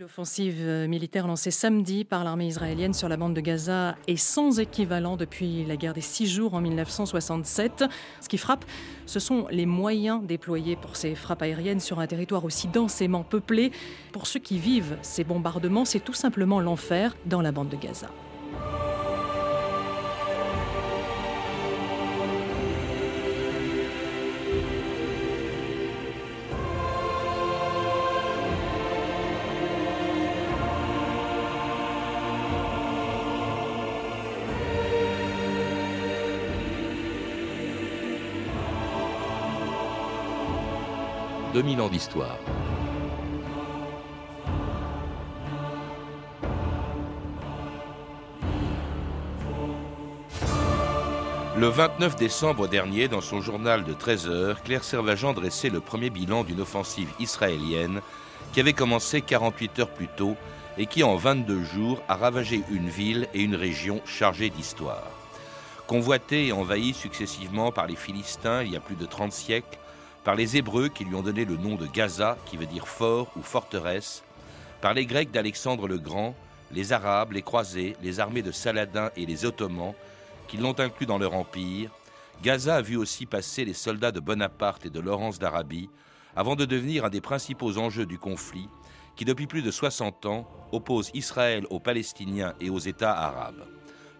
L'offensive euh, militaire lancée samedi par l'armée israélienne sur la bande de Gaza est sans équivalent depuis la guerre des six jours en 1967. Ce qui frappe, ce sont les moyens déployés pour ces frappes aériennes sur un territoire aussi densément peuplé. Pour ceux qui vivent ces bombardements, c'est tout simplement l'enfer dans la bande de Gaza. 2000 ans d'histoire. Le 29 décembre dernier, dans son journal de 13 heures, Claire Servagent dressait le premier bilan d'une offensive israélienne qui avait commencé 48 heures plus tôt et qui, en 22 jours, a ravagé une ville et une région chargées d'histoire. Convoitée et envahie successivement par les Philistins il y a plus de 30 siècles, par les Hébreux qui lui ont donné le nom de Gaza, qui veut dire fort ou forteresse, par les Grecs d'Alexandre le Grand, les Arabes, les Croisés, les armées de Saladin et les Ottomans, qui l'ont inclus dans leur empire, Gaza a vu aussi passer les soldats de Bonaparte et de Laurence d'Arabie, avant de devenir un des principaux enjeux du conflit, qui depuis plus de 60 ans oppose Israël aux Palestiniens et aux États arabes.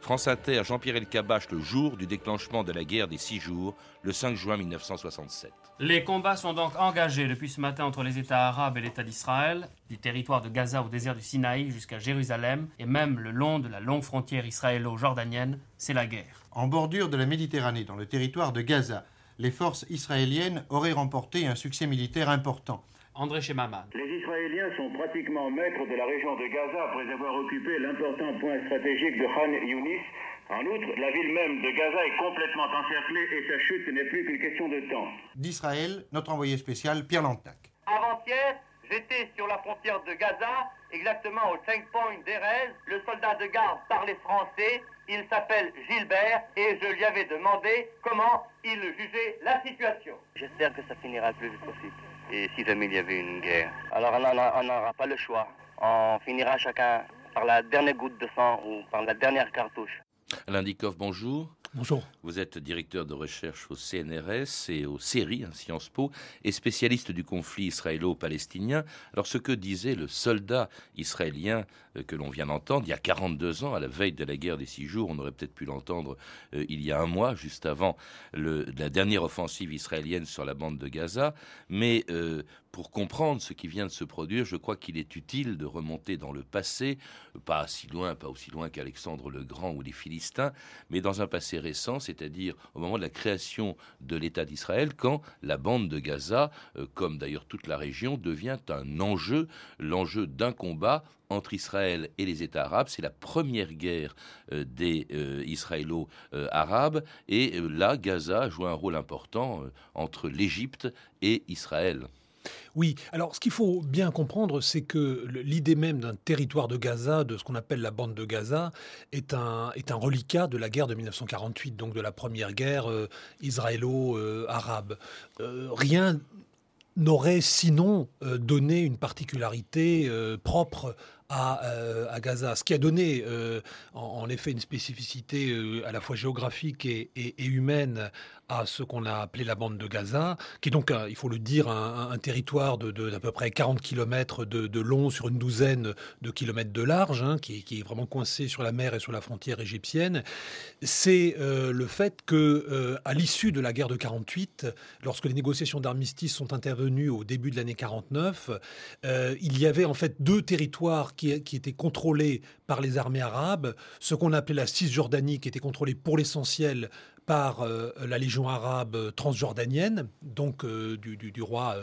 France Inter, Jean-Pierre Elkabach, le jour du déclenchement de la guerre des six jours, le 5 juin 1967. Les combats sont donc engagés depuis ce matin entre les États arabes et l'État d'Israël, du territoire de Gaza au désert du Sinaï jusqu'à Jérusalem, et même le long de la longue frontière israélo-jordanienne, c'est la guerre. En bordure de la Méditerranée, dans le territoire de Gaza, les forces israéliennes auraient remporté un succès militaire important. André Chemaman. Les Israéliens sont pratiquement maîtres de la région de Gaza après avoir occupé l'important point stratégique de Khan Yunis. En outre, la ville même de Gaza est complètement encerclée et sa chute n'est plus qu'une question de temps. D'Israël, notre envoyé spécial Pierre Lantac. Avant-hier, j'étais sur la frontière de Gaza, exactement au checkpoint d'Erez. Le soldat de garde parlait français. Il s'appelle Gilbert et je lui avais demandé comment il jugeait la situation. J'espère que ça finira le plus vite possible et si jamais il y avait une guerre. Alors on n'aura pas le choix. On finira chacun par la dernière goutte de sang ou par la dernière cartouche. Alain Dikoff, bonjour. Bonjour. Vous êtes directeur de recherche au CNRS et au CERI, hein, Sciences Po, et spécialiste du conflit israélo-palestinien. Alors, ce que disait le soldat israélien euh, que l'on vient d'entendre il y a 42 ans, à la veille de la guerre des six jours, on aurait peut-être pu l'entendre euh, il y a un mois, juste avant la dernière offensive israélienne sur la bande de Gaza. Mais euh, pour comprendre ce qui vient de se produire, je crois qu'il est utile de remonter dans le passé, pas si loin, pas aussi loin qu'Alexandre le Grand ou les Philistins, mais dans un passé récent, c'est-à-dire au moment de la création de l'État d'Israël, quand la bande de Gaza, euh, comme d'ailleurs toute la région, devient un enjeu, l'enjeu d'un combat entre Israël et les États arabes. C'est la première guerre euh, des euh, israélo-arabes. Et là, Gaza joue un rôle important entre l'Égypte et Israël. Oui, alors ce qu'il faut bien comprendre, c'est que l'idée même d'un territoire de Gaza, de ce qu'on appelle la bande de Gaza, est un, reliquat de la guerre de 1948, donc de la première guerre euh, israélo-arabe. Euh, rien n'aurait sinon euh, donné une particularité propre à, Gaza, ce qui a donné en, effet une spécificité à la fois géographique et, humaine à ce qu'on a appelé la bande de Gaza, qui est donc, il faut le dire, un, territoire de, d'à peu près 40 km de, long sur une douzaine de kilomètres de large, hein, qui, est vraiment coincé sur la mer et sur la frontière égyptienne. C'est euh, le fait que, euh, à l'issue de la guerre de 48, lorsque les négociations d'armistice sont intervenues au début de l'année 49, euh, il y avait en fait deux territoires qui, étaient contrôlés par les armées arabes, ce qu'on appelait la Cisjordanie, qui était contrôlée pour l'essentiel par euh, la Légion arabe transjordanienne, donc euh, du, roi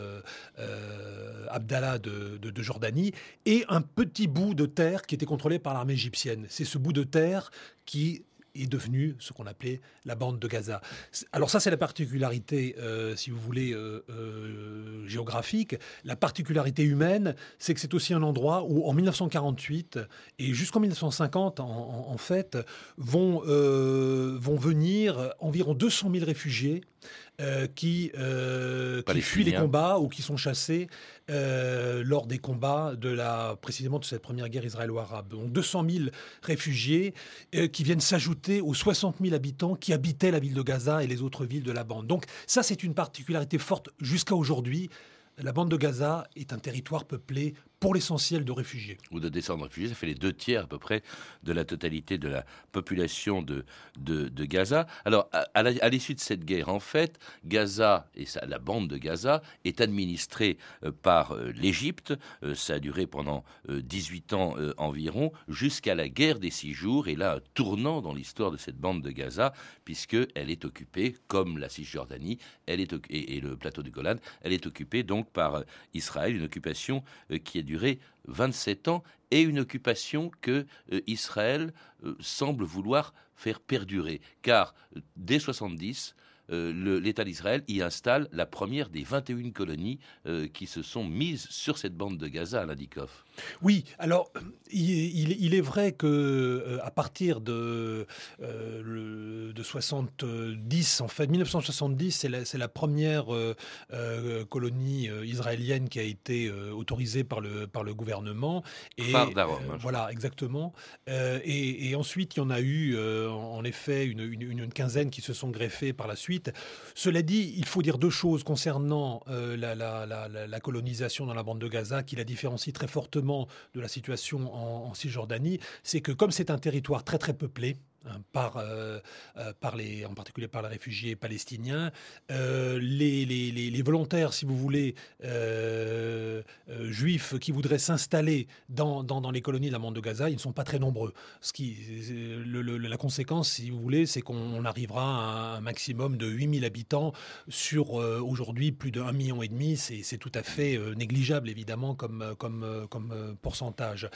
euh, Abdallah de, Jordanie, et un petit bout de terre qui était contrôlé par l'armée égyptienne. C'est ce bout de terre qui est devenu ce qu'on appelait la bande de Gaza. Alors ça, c'est la particularité, euh, si vous voulez, euh, euh, géographique. La particularité humaine, c'est que c'est aussi un endroit où, en 1948 et jusqu'en 1950, en, fait, vont, vont venir environ 200 000 réfugiés qui, qui fuient les combats ou qui sont chassés lors des combats de la, précisément de cette première guerre israélo-arabe. Donc 200 000 réfugiés qui viennent s'ajouter aux 60 000 habitants qui habitaient la ville de Gaza et les autres villes de la bande. Donc ça, c'est une particularité forte jusqu'à aujourd'hui. La bande de Gaza est un territoire peuplé pour l'essentiel de réfugiés. Ou de descendants réfugiés, ça fait les deux tiers à peu près de la totalité de la population de, de, Gaza. Alors, à, l'issue de cette guerre, en fait, Gaza et la bande de Gaza est administrée euh, par euh, l'Égypte. Euh, ça a duré pendant 18 ans environ, jusqu'à la guerre des six jours. Et là, un tournant dans l'histoire de cette bande de Gaza, puisqu'elle est occupée, comme la Cisjordanie elle est, et, et le plateau du Golan, elle est occupée donc par Israël, une occupation qui est duré 27 ans et une occupation que euh, Israël euh, semble vouloir faire perdurer. Car euh, dès 70, euh, l'État d'Israël y installe la première des 21 colonies euh, qui se sont mises sur cette bande de Gaza à l'Indikov. Oui, alors il, est vrai que euh, à partir de, de 70, en fait, 1970, c'est la, la, première colonie israélienne qui a été autorisée par le, par le gouvernement. Et, hein, voilà, exactement. Et, ensuite, il y en a eu, en effet, une, une quinzaine qui se sont greffées par la suite. Cela dit, il faut dire deux choses concernant euh, la, colonisation dans la bande de Gaza qui la différencie très fortement de la situation en Cisjordanie. C'est que comme c'est un territoire très très peuplé, Hein, par, euh, euh, en particulier par les réfugiés palestiniens. Euh, les, volontaires, si vous voulez, juifs qui voudraient s'installer dans, les colonies de la bande de Gaza, ils ne sont pas très nombreux. Ce qui, la conséquence, si vous voulez, c'est qu'on arrivera à un maximum de 8000 habitants sur aujourd'hui plus de 1,5 million. C'est tout à fait négligeable, évidemment, comme pourcentage.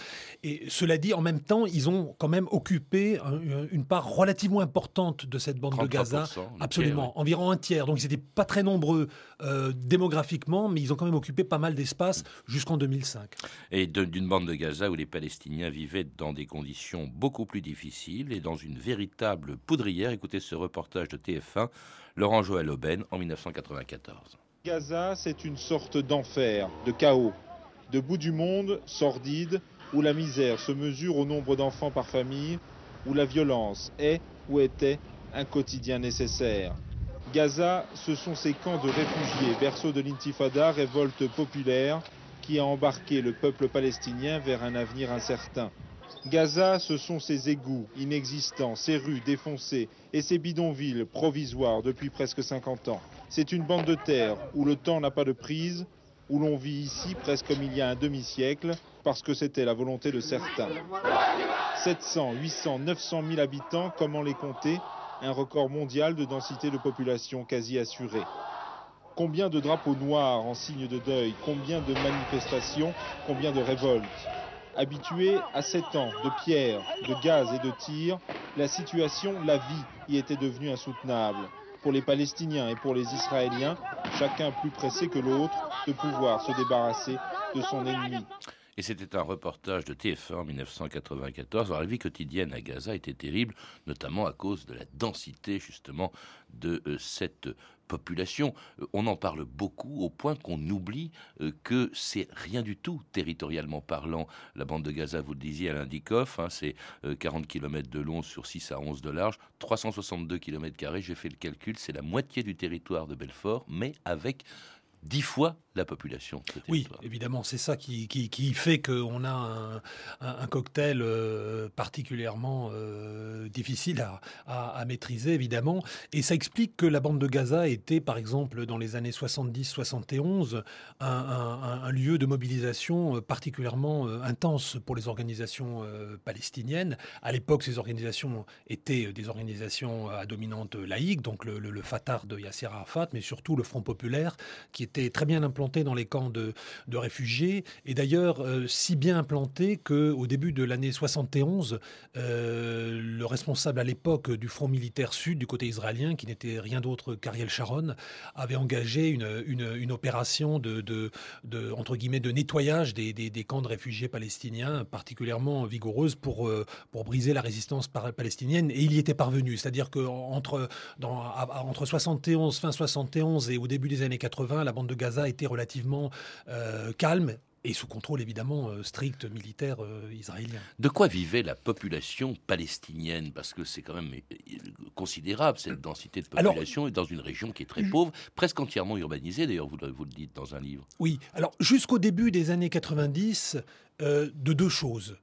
Et cela dit, en même temps, ils ont quand même occupé une une part relativement importante de cette bande de Gaza. Absolument, environ un tiers. Donc ils n'étaient pas très nombreux euh, démographiquement, mais ils ont quand même occupé pas mal d'espace jusqu'en 2005. Et d'une bande de Gaza où les Palestiniens vivaient dans des conditions beaucoup plus difficiles et dans une véritable poudrière. Écoutez ce reportage de TF1, Laurent Joël Aubin en 1994. Gaza, c'est une sorte d'enfer, de chaos, de bout du monde sordide où la misère se mesure au nombre d'enfants par famille où la violence est ou était un quotidien nécessaire. Gaza, ce sont ces camps de réfugiés, berceau de l'intifada, révolte populaire qui a embarqué le peuple palestinien vers un avenir incertain. Gaza, ce sont ces égouts inexistants, ces rues défoncées et ces bidonvilles provisoires depuis presque 50 ans. C'est une bande de terre où le temps n'a pas de prise, où l'on vit ici presque comme il y a un demi-siècle, parce que c'était la volonté de certains. 700, 800, 900 000 habitants, comment les compter? Un record mondial de densité de population quasi assuré. Combien de drapeaux noirs en signe de deuil? Combien de manifestations? Combien de révoltes? Habitués à 7 ans de pierres, de gaz et de tirs, la situation, la vie y était devenue insoutenable. Pour les Palestiniens et pour les Israéliens, chacun plus pressé que l'autre de pouvoir se débarrasser de son ennemi. Et c'était un reportage de TF1 en 1994. Alors, la vie quotidienne à Gaza était terrible, notamment à cause de la densité justement de euh, cette population. Euh, on en parle beaucoup au point qu'on oublie euh, que c'est rien du tout territorialement parlant. La bande de Gaza, vous le disiez, à l'Indikoff, hein, c'est 40 km de long sur 6 à 11 de large, 362 km. J'ai fait le calcul, c'est la moitié du territoire de Belfort, mais avec dix fois la population. oui, évidemment, c'est ça qui, qui, fait qu'on a un, un, cocktail euh, particulièrement euh, difficile à, à, maîtriser, évidemment. Et ça explique que la bande de Gaza était, par exemple, dans les années 70-71, un, un, lieu de mobilisation particulièrement euh, intense pour les organisations palestiniennes. À l'époque, ces organisations étaient des organisations à dominante laïque, donc le, le, Fatah de Yasser Arafat, mais surtout le Front populaire, qui était très bien implantés dans les camps de, réfugiés, et d'ailleurs si bien implantés qu'au début de l'année 71, le responsable à l'époque du Front militaire sud du côté israélien, qui n'était rien d'autre qu'Ariel Sharon, avait engagé une, opération de, de, entre guillemets, de nettoyage des, des, camps de réfugiés palestiniens particulièrement vigoureuse pour, pour briser la résistance palestinienne, et il y était parvenu. C'est-à-dire qu'entre entre 71, fin 71 et au début des années 80, la bande de Gaza était relativement euh, calme et sous contrôle évidemment euh, strict militaire euh, israélien. De quoi vivait la population palestinienne? Parce que c'est quand même considérable cette densité de population et dans une région qui est très pauvre, presque entièrement urbanisée d'ailleurs, vous, vous, le dites dans un livre. Oui, alors jusqu'au début des années 90, de deux choses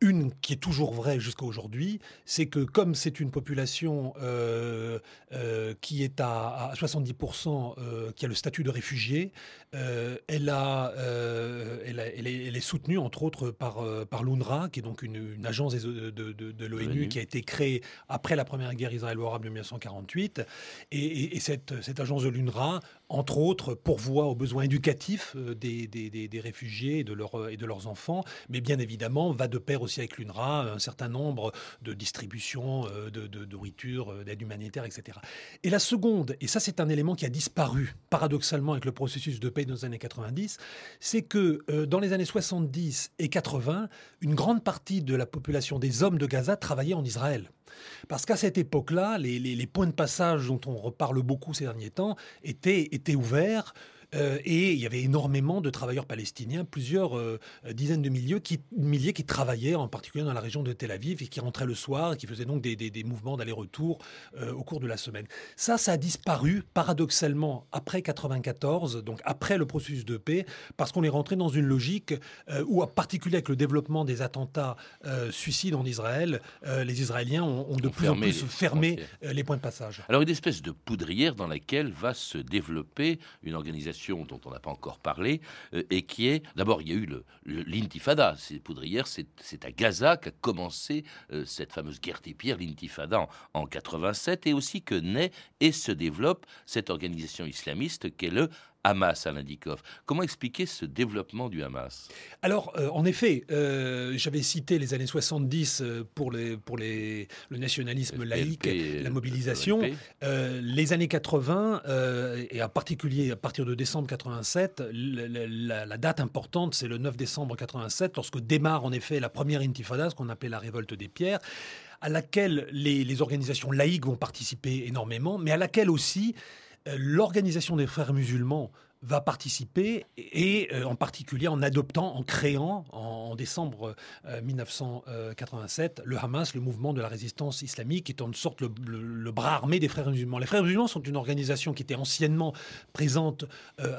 une qui est toujours vraie jusqu'à aujourd'hui, c'est que comme c'est une population euh, euh, qui est à, 70%, euh, qui a le statut de réfugié, elle, a, elle, est, soutenue entre autres par, par l'UNRWA, qui est donc une, agence de, de, l'ONU qui a été créée après la première guerre israélo-arabe de 1948. Et, cette, cette agence de l'UNRWA entre autres, pourvoient aux besoins éducatifs euh, des, des, réfugiés et de, leur, et de leurs enfants, mais bien évidemment va de pair aussi avec l'UNRWA un certain nombre de distributions euh, de, nourriture, euh, d'aide humanitaire, etc. Et la seconde, et ça c'est un élément qui a disparu paradoxalement avec le processus de paix dans les années 90, c'est que dans les années 70 et 80, une grande partie de la population des hommes de Gaza travaillait en Israël. Parce qu'à cette époque-là, les, points de passage dont on reparle beaucoup ces derniers temps étaient, ouverts euh, et il y avait énormément de travailleurs palestiniens, plusieurs euh, dizaines de milliers qui, milliers qui travaillaient en particulier dans la région de Tel Aviv et qui rentraient le soir et qui faisaient donc des, des, mouvements d'aller-retour euh, au cours de la semaine. Ça, ça a disparu paradoxalement après 94, donc après le processus de paix, parce qu'on est rentré dans une logique où, en particulier avec le développement des attentats suicides en Israël, les Israéliens ont, de plus en plus fermé les points de passage. Alors une espèce de poudrière dans laquelle va se développer une organisation dont on n'a pas encore parlé, euh, et qui est, d'abord, il y a eu l'intifada. C'est poudrière, c'est à Gaza qu'a commencé euh, cette fameuse guerre des pierres, l'intifada, en, en 87, et aussi que naît et se développe cette organisation islamiste qu'est le Hamas, à Dikov. Comment expliquer ce développement du Hamas? Alors, euh, en effet, euh, j'avais cité les années 70 euh, pour, les, pour les, le nationalisme laïque, la mobilisation. les années 80, et en particulier à partir de décembre 87, la, date importante, c'est le 9 décembre 87, lorsque démarre en effet la première intifada, ce qu'on appelait la révolte des pierres à laquelle les, les organisations laïques vont participer énormément, mais à laquelle aussi l'organisation des frères musulmans va participer et euh, en particulier en adoptant, en créant en, décembre 1987 euh, le Hamas, le mouvement de la résistance islamique, qui est en sorte le, bras armé des frères musulmans. Les frères musulmans sont une organisation qui était anciennement présente euh,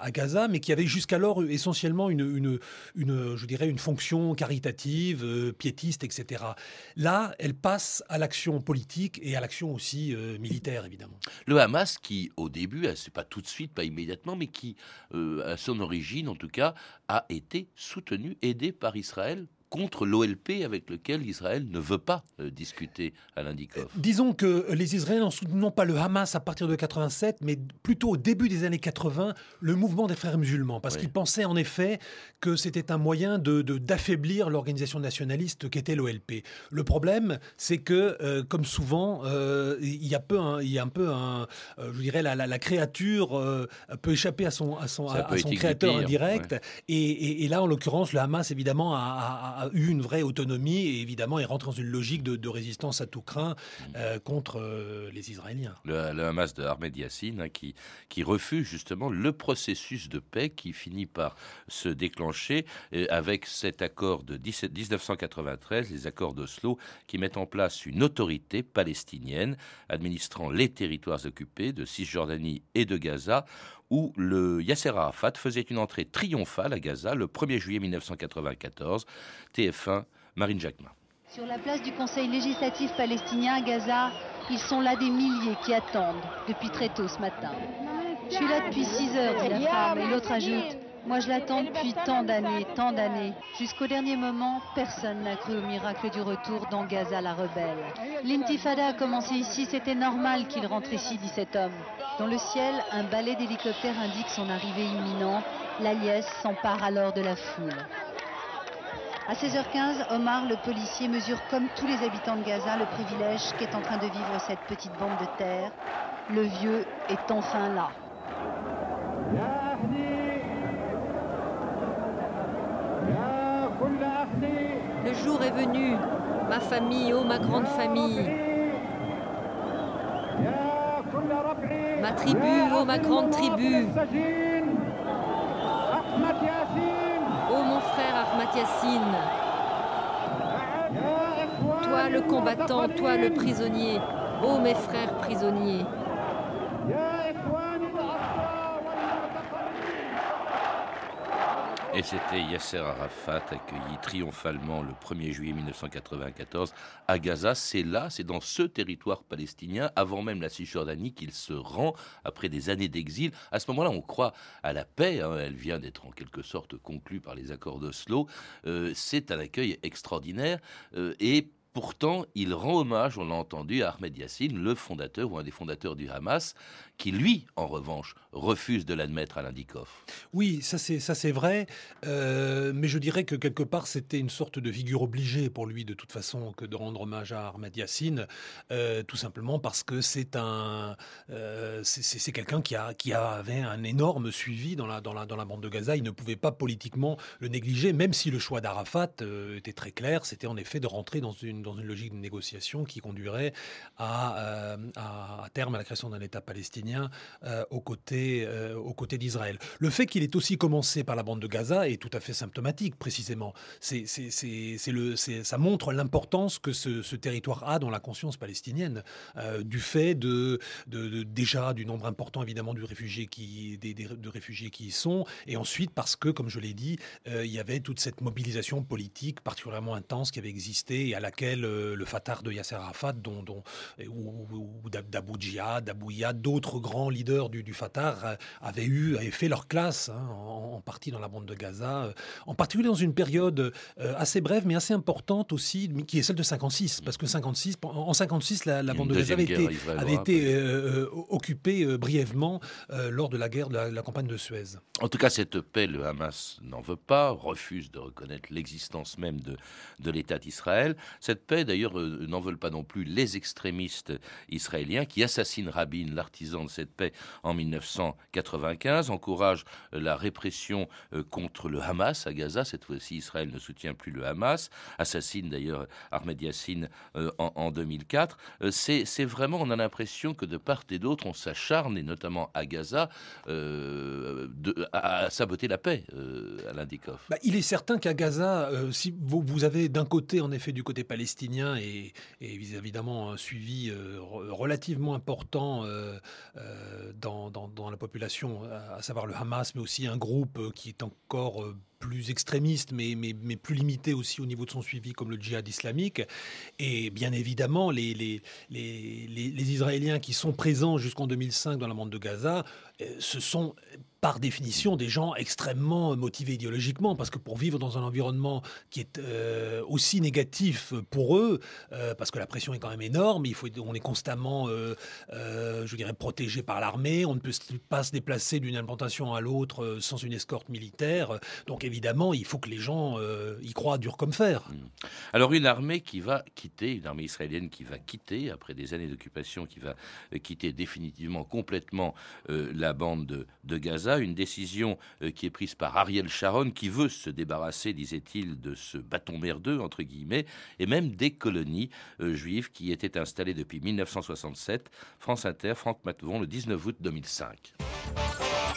à, Gaza, mais qui avait jusqu'alors essentiellement une, une, je dirais, une fonction caritative, piétiste, etc. Là, elle passe à l'action politique et à l'action aussi militaire, évidemment. Le Hamas, qui au début, c'est pas tout de suite, pas immédiatement, mais qui, euh, à son origine en tout cas, a été soutenu, aidé par Israël contre l'OLP avec lequel Israël ne veut pas euh, discuter à l'Indikov. Euh, disons que les Israéliens n'ont soutenu non pas le Hamas à partir de 87, mais plutôt au début des années 80, le mouvement des frères musulmans, parce qu'ils pensaient en effet que c'était un moyen de, d'affaiblir l'organisation nationaliste qu'était l'OLP. Le problème, c'est que, euh, comme souvent, il y a peu, un, il y a un peu un, je dirais, la, la, créature peut échapper à son, à son, à, son créateur indirect, et, et, là, en l'occurrence, le Hamas évidemment a a eu une vraie autonomie et évidemment est rentré dans une logique de, résistance à tout craint euh, contre euh, les Israéliens. Le, Hamas de Ahmed Yassine hein, qui, qui refuse justement le processus de paix qui finit par se déclencher euh, avec cet accord de 1993, les accords d'Oslo, qui mettent en place une autorité palestinienne administrant les territoires occupés de Cisjordanie et de Gaza où le Yasser Arafat faisait une entrée triomphale à Gaza le 1er juillet 1994. TF1, Marine Jacquemin. Sur la place du Conseil législatif palestinien à Gaza, ils sont là des milliers qui attendent depuis très tôt ce matin. Je suis là depuis 6 heures, dit la femme, et l'autre ajoute Moi, je l'attends depuis tant d'années, tant d'années. Jusqu'au dernier moment, personne n'a cru au miracle du retour dans Gaza la rebelle. L'intifada a commencé ici, c'était normal qu'il rentre ici, dit cet homme. Dans le ciel, un balai d'hélicoptères indique son arrivée imminente. La liesse s'empare alors de la foule. À 16h15, Omar, le policier, mesure comme tous les habitants de Gaza le privilège qu'est en train de vivre cette petite bande de terre. Le vieux est enfin là. Le jour ma famille, oh ma grande famille. Ma tribu, oh ma grande tribu. Oh mon frère Ahmad Yassine. Toi le combattant, toi le prisonnier. Oh mes frères prisonniers. C'était Yasser Arafat accueilli triomphalement le 1er juillet 1994 à Gaza. C'est là, c'est dans ce territoire palestinien, avant même la Cisjordanie, qu'il se rend après des années d'exil. À ce moment-là, on croit à la paix. Hein. Elle vient d'être en quelque sorte conclue par les accords d'Oslo. Euh, c'est un accueil extraordinaire. Euh, et Pourtant, il rend hommage, on l'a entendu, à Ahmed Yassine, le fondateur ou un des fondateurs du Hamas, qui lui, en revanche, refuse de l'admettre à l'Indikoff. Oui, ça c'est vrai, euh, mais je dirais que quelque part c'était une sorte de figure obligée pour lui de toute façon que de rendre hommage à Ahmed Yassine, euh, tout simplement parce que c'est un euh, c'est quelqu'un qui a avait un énorme suivi dans la dans la bande de Gaza. Il ne pouvait pas politiquement le négliger, même si le choix d'Arafat était très clair. C'était en effet de rentrer dans une dans une logique de négociation qui conduirait à, à, à terme à la création d'un État palestinien aux côtés euh, aux côtés d'Israël. Le fait qu'il ait aussi commencé par la bande de Gaza est tout à fait symptomatique, précisément. C'est, le, ça montre l'importance que ce, territoire a dans la conscience palestinienne, euh, du fait de, de, déjà du nombre important évidemment de réfugiés qui, des, de réfugiés qui y sont, et ensuite parce que, comme je l'ai dit, euh, il y avait toute cette mobilisation politique particulièrement intense qui avait existé et à laquelle le Fatah de Yasser Arafat, dont, dont ou, ou d'Abou Djihad, d'Abou d'autres grands leaders du, du Fatah avaient eu, avaient fait leur classe, hein, en, partie dans la bande de Gaza, euh, en particulier dans une période euh, assez brève mais assez importante aussi, qui est celle de 56, parce que 56, en 56, la, bande de Gaza avait été, avait été euh, occupée brièvement lors de la guerre de la, campagne de Suez. En tout cas, cette paix, le Hamas n'en veut pas, refuse de reconnaître l'existence même de, de l'État d'Israël. Cette paix, d'ailleurs, n'en veulent pas non plus les extrémistes israéliens qui assassinent Rabin, l'artisan de cette paix, en 1900 95 encourage euh, la répression euh, contre le Hamas à Gaza. Cette fois-ci, Israël ne soutient plus le Hamas, assassine d'ailleurs Ahmed Yassine euh, en, 2004. C'est vraiment, on a l'impression que de part et d'autre, on s'acharne, et notamment à Gaza, à, saboter la paix à l'Indikoff. Bah, il est certain qu'à Gaza, si vous, vous avez d'un côté, en effet, du côté palestinien et, et évidemment un suivi relativement important dans, dans, dans la population, à savoir le Hamas, mais aussi un groupe euh, qui est encore euh, plus extrémiste, mais, plus limité aussi au niveau de son suivi, comme le djihad islamique. Et bien évidemment, les, Israéliens qui sont présents jusqu'en 2005 dans la bande de Gaza, euh, ce sont par définition des gens extrêmement motivés idéologiquement, parce que pour vivre dans un environnement qui est euh, aussi négatif pour eux, euh, parce que la pression est quand même énorme, il faut, on est constamment, euh, je dirais, protégé par l'armée, on ne peut pas se déplacer d'une implantation à l'autre sans une escorte militaire, donc évidemment, il faut que les gens y croient dur comme fer. Mmh. Alors une armée qui va quitter, une armée israélienne qui va quitter, après des années d'occupation, qui va quitter définitivement, complètement la bande de, de Gaza, une décision euh, qui est prise par Ariel Sharon, qui veut se débarrasser, disait-il, de ce bâton merdeux, entre guillemets, et même des colonies euh, juives qui étaient installées depuis 1967. France Inter, Franck Matvon, le 19 août 2005.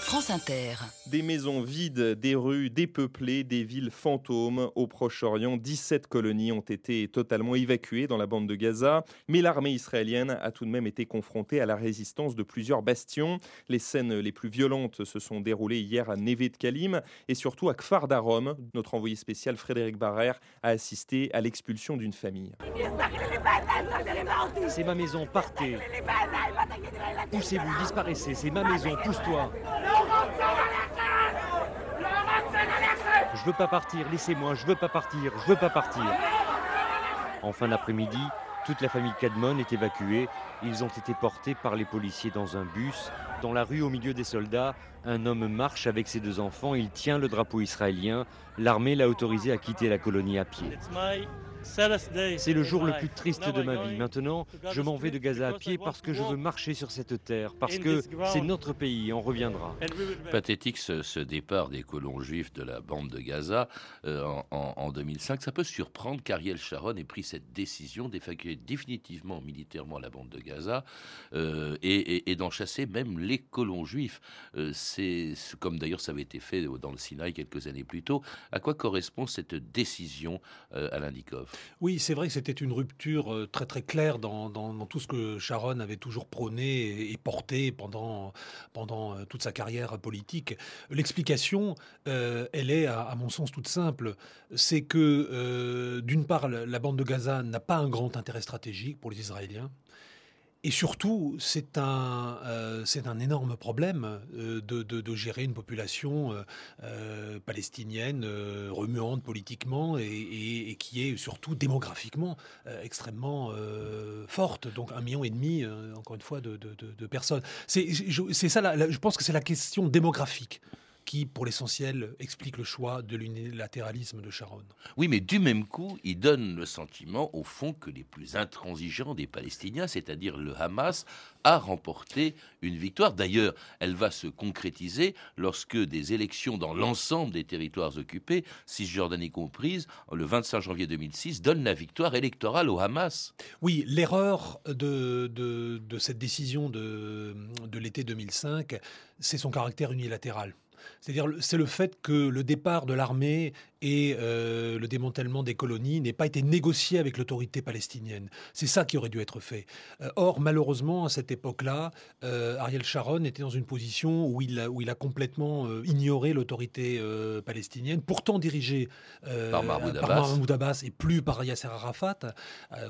France Inter. Des maisons vides, des rues dépeuplées, des villes fantômes. Au Proche-Orient, 17 colonies ont été totalement évacuées dans la bande de Gaza, mais l'armée israélienne a tout de même été confrontée à la résistance de plusieurs bastions. Les scènes les plus violentes se sont déroulées hier à Neve de Kalim et surtout à Kfar Darom. Notre envoyé spécial Frédéric Barrère a assisté à l'expulsion d'une famille. C'est ma maison, partez. Poussez-vous, disparaissez, c'est ma maison, pousse-toi. Je veux pas partir, laissez-moi, je veux pas partir, je veux pas partir. En fin d'après-midi, toute la famille Cadmon est évacuée. Ils ont été portés par les policiers dans un bus. Dans la rue, au milieu des soldats, un homme marche avec ses deux enfants. Il tient le drapeau israélien. L'armée l'a autorisé à quitter la colonie à pied. C'est le jour le plus triste de ma vie. Maintenant, je m'en vais de Gaza à pied parce que je veux marcher sur cette terre, parce que c'est notre pays, on reviendra. Pathétique ce, départ des colons juifs de la bande de Gaza euh, en, 2005. Ça peut surprendre qu'Ariel Sharon ait pris cette décision d'évacuer définitivement militairement la bande de Gaza euh, et, d'en chasser même les colons juifs. Euh, c'est comme d'ailleurs ça avait été fait dans le Sinaï quelques années plus tôt. À quoi correspond cette décision, Alain Dikov oui, c'est vrai que c'était une rupture euh, très très claire dans, tout ce que Sharon avait toujours prôné et, porté pendant, pendant euh, toute sa carrière politique. L'explication, euh, elle est à, mon sens toute simple. C'est que d'une part, la bande de Gaza n'a pas un grand intérêt stratégique pour les Israéliens. Et surtout, c'est un, euh, un énorme problème euh, de, de, gérer une population euh, palestinienne remuante politiquement et, qui est surtout démographiquement extrêmement forte. Donc un million et demi, encore une fois, de, de personnes. C'est, c'est ça, je pense que c'est la question démographique qui, pour l'essentiel, explique le choix de l'unilatéralisme de Sharon. Oui, mais du même coup, il donne le sentiment, au fond, que les plus intransigeants des Palestiniens, c'est-à-dire le Hamas, a remporté une victoire. D'ailleurs, elle va se concrétiser lorsque des élections dans l'ensemble des territoires occupés, Cisjordanie comprise, le 25 janvier 2006, donnent la victoire électorale au Hamas. Oui, l'erreur de, de, cette décision de, de l'été 2005, c'est son caractère unilatéral. C'est-à-dire, c'est le fait que le départ de l'armée et euh, le démantèlement des colonies n'aient pas été négociés avec l'autorité palestinienne. C'est ça qui aurait dû être fait. Euh, or, malheureusement, à cette époque-là, euh, Ariel Sharon était dans une position où il a, où il a complètement ignoré l'autorité palestinienne, pourtant dirigée par Mahmoud Abbas. et plus par Yasser Arafat,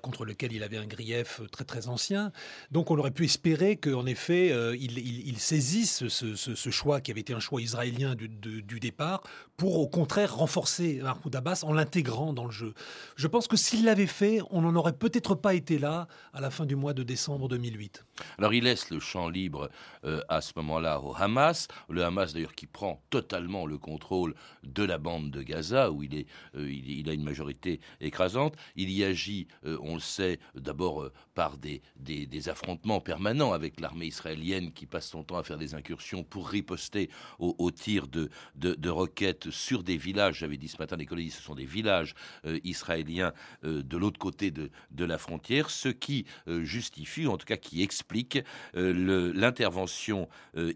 contre lequel il avait un grief très très ancien. Donc, on aurait pu espérer qu'en effet, il, il, saisisse ce, ce, choix qui avait été un choix israélien du, du départ pour au contraire renforcer Mahmoud Abbas en l'intégrant dans le jeu. Je pense que s'il l'avait fait, on n'en aurait peut-être pas été là à la fin du mois de décembre 2008. Alors il laisse le champ libre euh, à ce moment-là au Hamas, le Hamas d'ailleurs qui prend totalement le contrôle de la bande de Gaza où il, est, euh, il, a une majorité écrasante. Il y agit, euh, on le sait, d'abord par des, des, affrontements permanents avec l'armée israélienne qui passe son temps à faire des incursions pour riposter aux, tirs de, de, de roquettes sur des villages, j'avais dit ce matin, les colonies, ce sont des villages euh, israéliens euh, de l'autre côté de, de, la frontière, ce qui euh, justifie, en tout cas qui explique l'intervention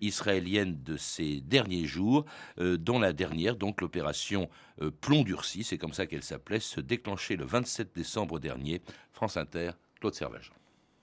israélienne de ces derniers jours, dont la dernière, donc l'opération Plomb durci, c'est comme ça qu'elle s'appelait, se déclenchait le 27 décembre dernier. France Inter, Claude Servage.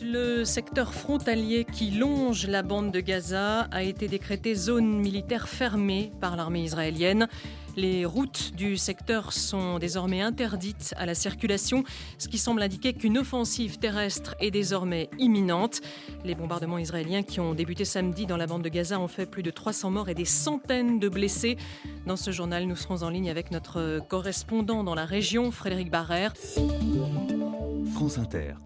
Le secteur frontalier qui longe la bande de Gaza a été décrété zone militaire fermée par l'armée israélienne. Les routes du secteur sont désormais interdites à la circulation, ce qui semble indiquer qu'une offensive terrestre est désormais imminente. Les bombardements israéliens qui ont débuté samedi dans la bande de Gaza ont fait plus de 300 morts et des centaines de blessés. Dans ce journal, nous serons en ligne avec notre correspondant dans la région, Frédéric Barrère.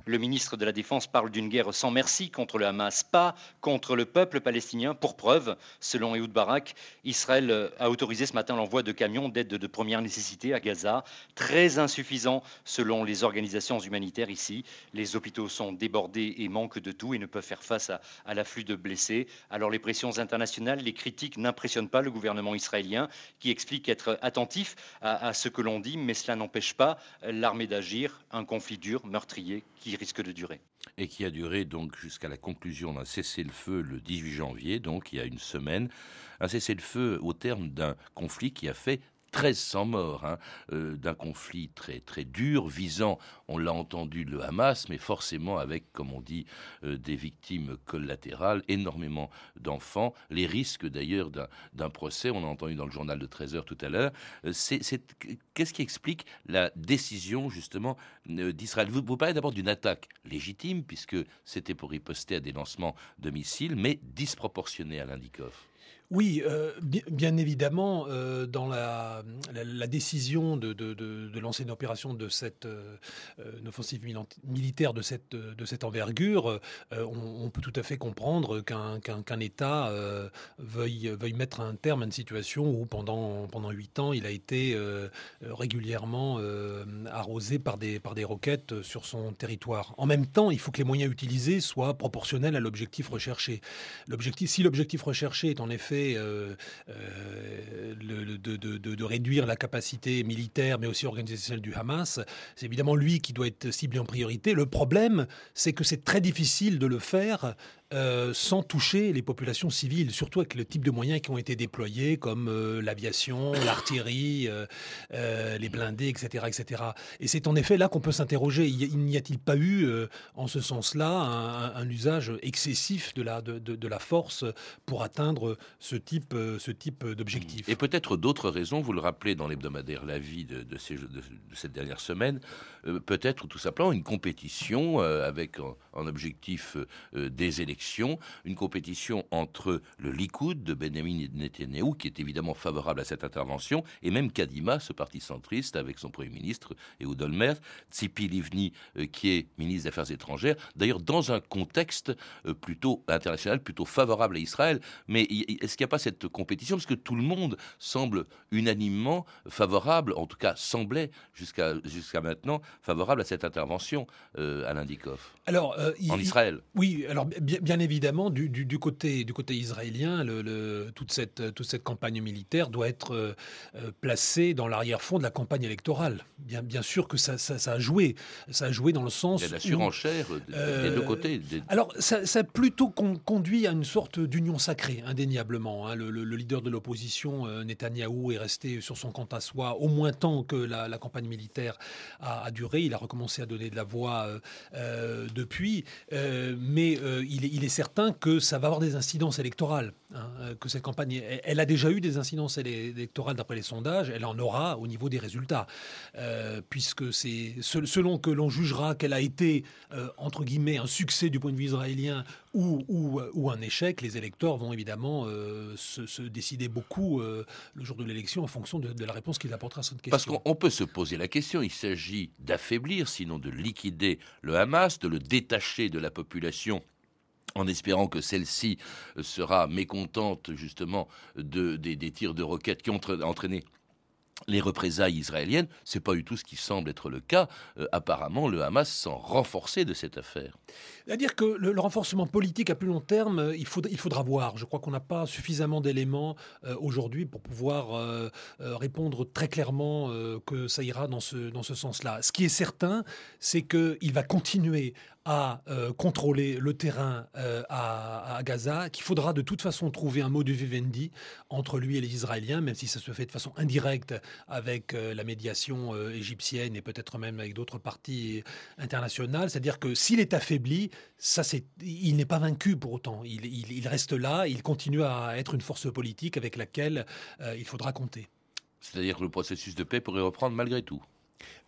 Le ministre de la Défense parle d'une guerre sans merci contre le Hamas, pas contre le peuple palestinien. Pour preuve, selon Ehud Barak, Israël a autorisé ce matin l'envoi de camions d'aide de première nécessité à Gaza, très insuffisant selon les organisations humanitaires ici. Les hôpitaux sont débordés et manquent de tout et ne peuvent faire face à, l'afflux de blessés. Alors les pressions internationales, les critiques n'impressionnent pas le gouvernement israélien qui explique être attentif à, à ce que l'on dit, mais cela n'empêche pas l'armée d'agir. Un conflit dur, meurtrier qui risque de durer. Et qui a duré donc jusqu'à la conclusion d'un cessez-le-feu le 18 janvier, donc il y a une semaine. Un cessez-le-feu au terme d'un conflit qui a fait 1300 morts hein, euh, d'un conflit très très dur visant, on l'a entendu, le Hamas, mais forcément avec, comme on dit, euh, des victimes collatérales, énormément d'enfants, les risques d'ailleurs d'un procès, on a entendu dans le journal de 13 heures tout à l'heure. Euh, qu'est-ce qui explique la décision justement d'Israël? Vous, vous parlez d'abord d'une attaque légitime, puisque c'était pour riposter à des lancements de missiles, mais disproportionnée à l'Indikov. Oui, euh, bien, évidemment, euh, dans la, décision de, lancer une opération de cette euh, une offensive militaire de cette, envergure, on, peut tout à fait comprendre qu'un État veuille, mettre un terme à une situation où pendant pendant ans, il a été régulièrement arrosé par des roquettes sur son territoire. En même temps, il faut que les moyens utilisés soient proportionnels à l'objectif recherché. Si l'objectif recherché est en effet euh, euh, de, réduire la capacité militaire, mais aussi organisationnelle du Hamas. C'est évidemment lui qui doit être ciblé en priorité. Le problème, c'est que c'est très difficile de le faire euh, sans toucher les populations civiles, surtout avec le type de moyens qui ont été déployés, comme euh, l'aviation, l'artillerie, euh, les blindés, etc. etc. Et c'est en effet là qu'on peut s'interroger, il n'y a-t-il pas eu, en ce sens-là, un, usage excessif de la, de, la force pour atteindre ce type, ce type d'objectif? Et peut-être d'autres raisons, vous le rappelez dans l'hebdomadaire La Vie de, de, ces, de, cette dernière semaine, peut-être tout simplement une compétition avec en, objectif des élections une compétition entre le Likoud de Benjamin Netanyahu, qui est évidemment favorable à cette intervention, et même Kadima, ce parti centriste, avec son Premier ministre, Ehud Olmert, Tzipi Livni, euh, qui est ministre des Affaires étrangères, d'ailleurs dans un contexte euh, plutôt international, plutôt favorable à Israël. Mais est-ce qu'il n'y a pas cette compétition? Parce que tout le monde semble unanimement favorable, en tout cas semblait jusqu'à jusqu'à maintenant favorable à cette intervention, euh, Alain Dikoff. Alors, en Israël. Oui, alors bien, bien évidemment, du, côté, du côté israélien, le, toute, cette, toute cette campagne militaire doit être euh, euh, placée dans l'arrière-fond de la campagne électorale. Bien, bien sûr que ça, ça, a joué. Ça a joué dans le sens. Il y a la surenchère des deux euh, côtés. Alors, ça, a plutôt conduit à une sorte d'union sacrée, indéniablement. Hein. Le, leader de l'opposition, Netanyahou, est resté sur son compte à soi au moins tant que la, campagne militaire a, duré. Il a recommencé à donner de la voix depuis. mais il est il est certain que ça va avoir des incidences électorales. Hein, euh, que cette campagne, elle, a déjà eu des incidences électorales d'après les sondages, elle en aura au niveau des résultats, euh, puisque c'est selon que l'on jugera qu'elle a été euh, entre guillemets un succès du point de vue israélien ou, ou, un échec, les électeurs vont évidemment se, décider beaucoup le jour de l'élection en fonction de, de la réponse qu'ils apporteront à cette question. Parce qu'on peut se poser la question, il s'agit d'affaiblir, sinon de liquider le Hamas, de le détacher de la population en espérant que celle-ci sera mécontente justement de, des, tirs de roquettes qui ont entraîné les représailles israéliennes, c'est pas du tout ce qui semble être le cas. Euh, apparemment, le Hamas s'en renforcer de cette affaire. C'est-à-dire que le, renforcement politique à plus long terme, euh, il, faudra voir. Je crois qu'on n'a pas suffisamment d'éléments euh, aujourd'hui pour pouvoir répondre très clairement que ça ira dans ce, dans ce sens-là. Ce qui est certain, c'est qu'il va continuer à euh, contrôler le terrain euh, à, Gaza, qu'il faudra de toute façon trouver un de vivendi entre lui et les Israéliens, même si ça se fait de façon indirecte avec euh, la médiation égyptienne et peut-être même avec d'autres parties internationales. C'est-à-dire que s'il est affaibli, ça, c'est, il n'est pas vaincu pour autant. Il, reste là, il continue à être une force politique avec laquelle il faudra compter. C'est-à-dire que le processus de paix pourrait reprendre malgré tout.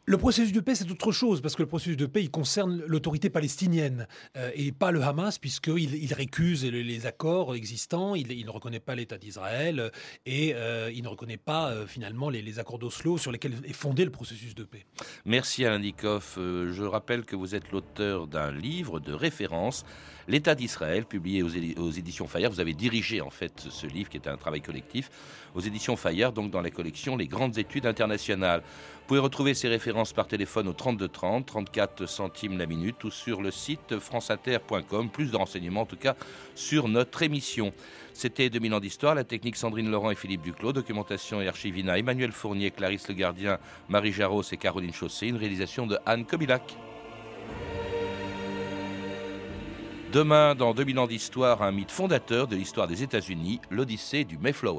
Le processus de paix, c'est autre chose, parce que le processus de paix, il concerne l'autorité palestinienne euh, et pas le Hamas, puisqu'il il récuse les, accords existants, il, ne reconnaît pas l'État d'Israël et euh, il ne reconnaît pas euh, finalement les, accords d'Oslo sur lesquels est fondé le processus de paix. Merci Alain Dikoff. je rappelle que vous êtes l'auteur d'un livre de référence, L'État d'Israël, publié aux, aux, éditions Fayard. Vous avez dirigé en fait ce livre qui était un travail collectif aux éditions Fayard, donc dans la collection Les grandes études internationales. Vous pouvez retrouver ces références par téléphone au 32 30, 34 centimes la minute ou sur le site franceinter.com. Plus de renseignements en tout cas sur notre émission. C'était 2000 ans d'histoire, la technique Sandrine Laurent et Philippe Duclos, documentation et archivina Emmanuel Fournier, Clarisse Le Gardien, Marie Jarros et Caroline Chaussé, une réalisation de Anne Kobilac. Demain, dans 2000 ans d'histoire, un mythe fondateur de l'histoire des États-Unis, l'Odyssée du Mayflower.